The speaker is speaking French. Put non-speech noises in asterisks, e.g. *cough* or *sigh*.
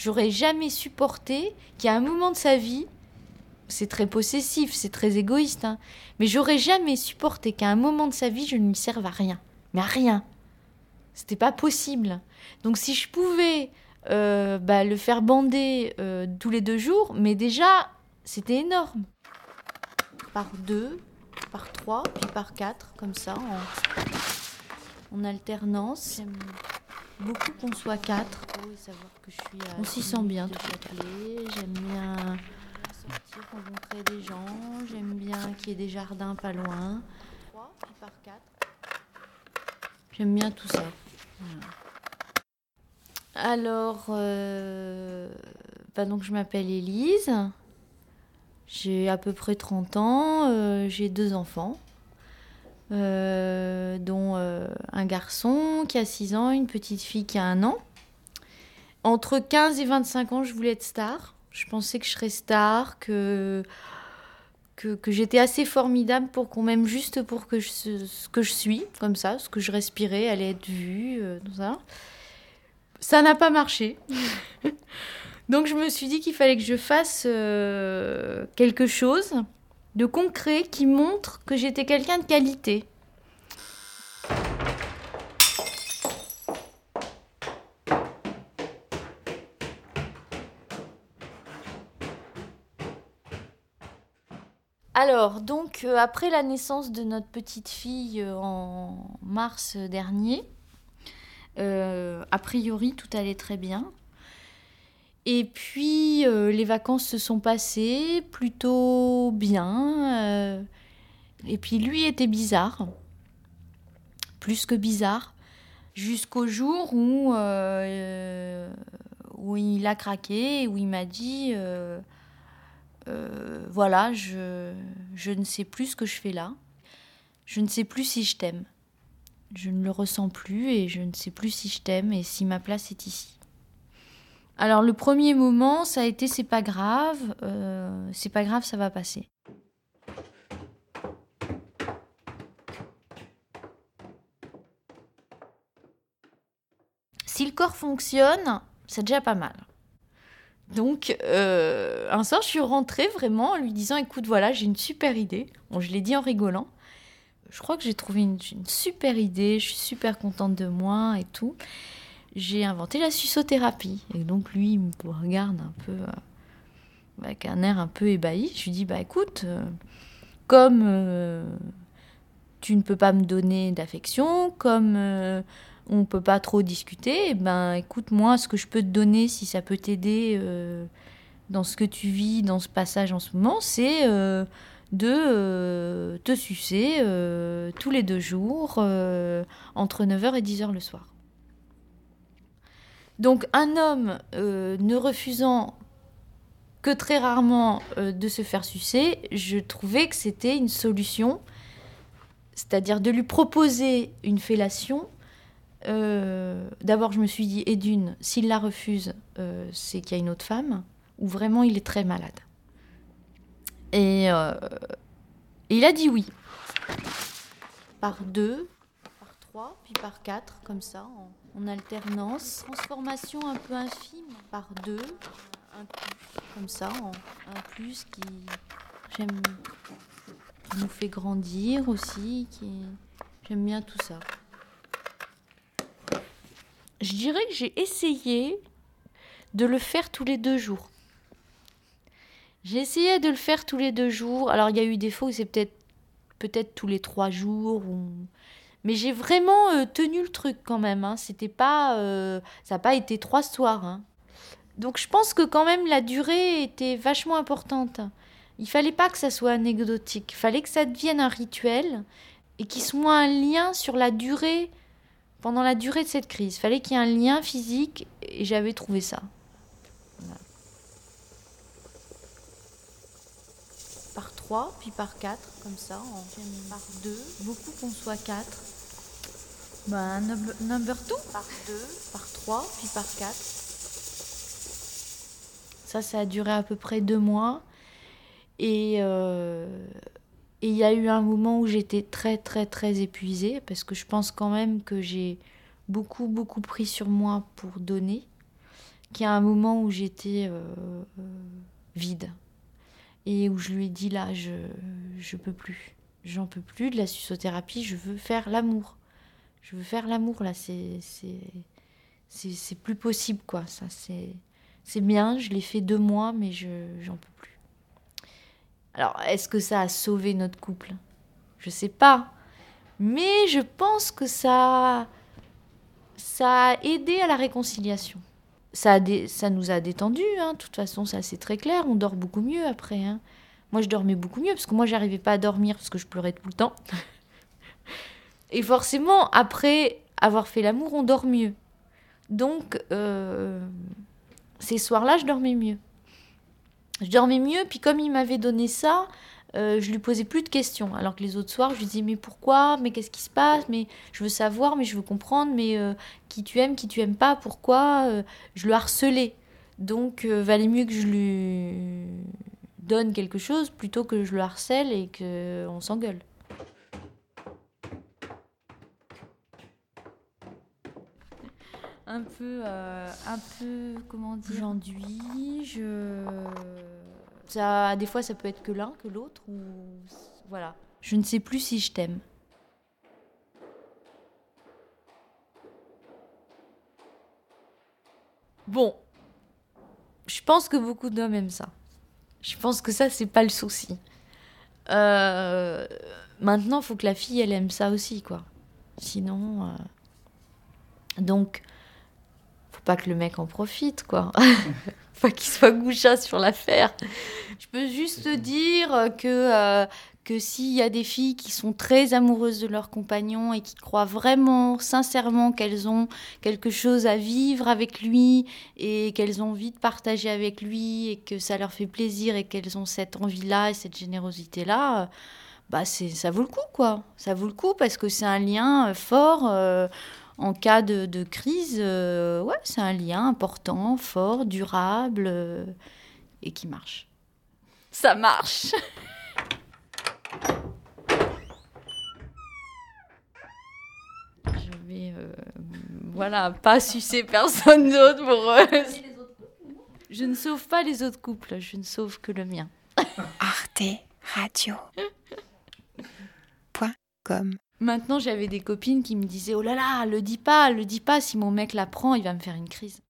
j'aurais jamais supporté qu'à un moment de sa vie, c'est très possessif, c'est très égoïste, hein, mais j'aurais jamais supporté qu'à un moment de sa vie, je ne lui serve à rien. Mais à rien. C'était pas possible. Donc si je pouvais euh, bah, le faire bander euh, tous les deux jours, mais déjà, c'était énorme. Par deux, par trois, puis par quatre, comme ça, en, en alternance. J'aime beaucoup qu'on soit quatre. On s'y sent bien tout à J'aime bien sortir, rencontrer des gens. J'aime bien qu'il y ait des jardins pas loin. J'aime bien tout ça. Alors, euh, bah donc je m'appelle Élise. J'ai à peu près 30 ans. euh, j'ai deux enfants. euh, dont euh, un garçon qui a 6 ans, une petite fille qui a un an. Entre 15 et 25 ans, je voulais être star. Je pensais que je serais star, que, que, que j'étais assez formidable pour qu'on m'aime juste pour que je, ce que je suis, comme ça, ce que je respirais, allait être vue, euh, tout ça. Ça n'a pas marché. *laughs* Donc je me suis dit qu'il fallait que je fasse euh, quelque chose de concret qui montre que j'étais quelqu'un de qualité. Alors, donc, euh, après la naissance de notre petite fille euh, en mars dernier, euh, a priori, tout allait très bien. Et puis, les vacances se sont passées plutôt bien. et puis, lui était bizarre. Plus que bizarre. Jusqu'au jour où, où il a craqué, où il m'a dit euh, Voilà, je, je ne sais plus ce que je fais là. Je ne sais plus si je t'aime. Je ne le ressens plus et je ne sais plus si je t'aime et si ma place est ici. Alors le premier moment, ça a été c'est pas grave, euh, c'est pas grave, ça va passer. Si le corps fonctionne, c'est déjà pas mal. Donc euh, un soir, je suis rentrée vraiment en lui disant écoute voilà, j'ai une super idée. Bon, je l'ai dit en rigolant. Je crois que j'ai trouvé une, super idée, je suis super contente de moi et tout j'ai inventé la suçothérapie. Et donc lui, il me regarde un peu euh, avec un air un peu ébahi. Je lui dis, bah écoute, euh, comme euh, tu ne peux pas me donner d'affection, comme on ne peut pas trop discuter, eh ben écoute, moi, ce que je peux te donner, si ça peut t'aider euh, dans ce que tu vis, dans ce passage en ce moment, c'est euh, de euh, te sucer tous les deux jours, entre 9h et 10h le soir. Donc un homme ne refusant que très rarement de se faire sucer, je trouvais que c'était une solution, c'est-à-dire de lui proposer une fellation. Euh, D'abord, je me suis dit, et d'une, s'il la refuse, euh, c'est qu'il y a une autre femme, ou vraiment il est très malade. Et, euh, il a dit oui. Par deux, par trois, puis par quatre, comme ça, en, alternance. Transformation un peu infime, par deux, un plus, comme ça, un plus qui, j'aime, qui nous fait grandir aussi, qui, j'aime bien tout ça. Je dirais que j'ai essayé de le faire tous les deux jours. J'ai essayé de le faire tous les deux jours. Alors il y a eu des fois où c'est peut-être peut-être tous les trois jours ou mais j'ai vraiment euh, tenu le truc quand même. Hein. C'était pas, euh, ça n'a pas été trois soirs. hein. Donc je pense que quand même la durée était vachement importante. Il fallait pas que ça soit anecdotique. Il fallait que ça devienne un rituel et qu'il soit un lien sur la durée, pendant la durée de cette crise. Il fallait qu'il y ait un lien physique et j'avais trouvé ça. Par trois, puis par quatre, comme ça, en par deux. Beaucoup qu'on soit quatre. Bah, number, number two. Par deux, par trois, puis par quatre. Ça, ça a duré à peu près deux mois. Et euh, et il y a eu un moment où j'étais très, très, très épuisée, parce que je pense quand même que j'ai beaucoup, beaucoup pris sur moi pour donner, qu'il y a un moment où j'étais euh, vide. Et où je lui ai dit là, je je peux plus, j'en peux plus de la suciothérapie, je veux faire l'amour, je veux faire l'amour là, c'est c'est c'est plus possible quoi, ça c'est c'est bien, je l'ai fait deux mois, mais je j'en peux plus. Alors, est-ce que ça a sauvé notre couple? Je sais pas. Mais je pense que ça, ça a aidé à la réconciliation. Ça, a ça nous a détendu, hein. de toute façon, ça c'est très clair. On dort beaucoup mieux après. Hein. Moi, je dormais beaucoup mieux parce que moi, j'arrivais pas à dormir parce que je pleurais tout le temps. *laughs* Et forcément, après avoir fait l'amour, on dort mieux. Donc, euh, ces soirs-là, je dormais mieux. Je dormais mieux, puis comme il m'avait donné ça, euh, je lui posais plus de questions. Alors que les autres soirs, je lui disais mais pourquoi, mais qu'est-ce qui se passe, mais je veux savoir, mais je veux comprendre, mais euh, qui tu aimes, qui tu aimes pas, pourquoi? Euh, je le harcelais. Donc valait mieux que je lui donne quelque chose plutôt que je le harcèle et qu'on s'engueule. un peu, un peu, comment dire, j'enduis, je... Ça, des fois, ça peut être que l'un, que l'autre, ou... Voilà. Je ne sais plus si je t'aime. Bon. Je pense que beaucoup d'hommes aiment ça. Je pense que ça, c'est pas le souci. Euh, maintenant, faut que la fille, elle aime ça aussi, quoi. Sinon... Euh, donc, pas que le mec en profite, quoi. *laughs* pas qu'il soit goucha sur l'affaire. Je peux juste dire que, euh, que s'il y a des filles qui sont très amoureuses de leur compagnon et qui croient vraiment, sincèrement, qu'elles ont quelque chose à vivre avec lui et qu'elles ont envie de partager avec lui et que ça leur fait plaisir et qu'elles ont cette envie-là et cette générosité-là, bah c'est ça vaut le coup, quoi. Ça vaut le coup parce que c'est un lien euh, fort. Euh, en cas de, crise, euh, ouais, c'est un lien important, fort, durable euh, et qui marche. Ça marche Je vais, euh, voilà, pas sucer personne d'autre pour Je ne sauve pas les autres couples, je ne sauve que le mien. Arte Radio. Maintenant, j'avais des copines qui me disaient Oh là là, le dis pas, le dis pas, si mon mec l'apprend, il va me faire une crise.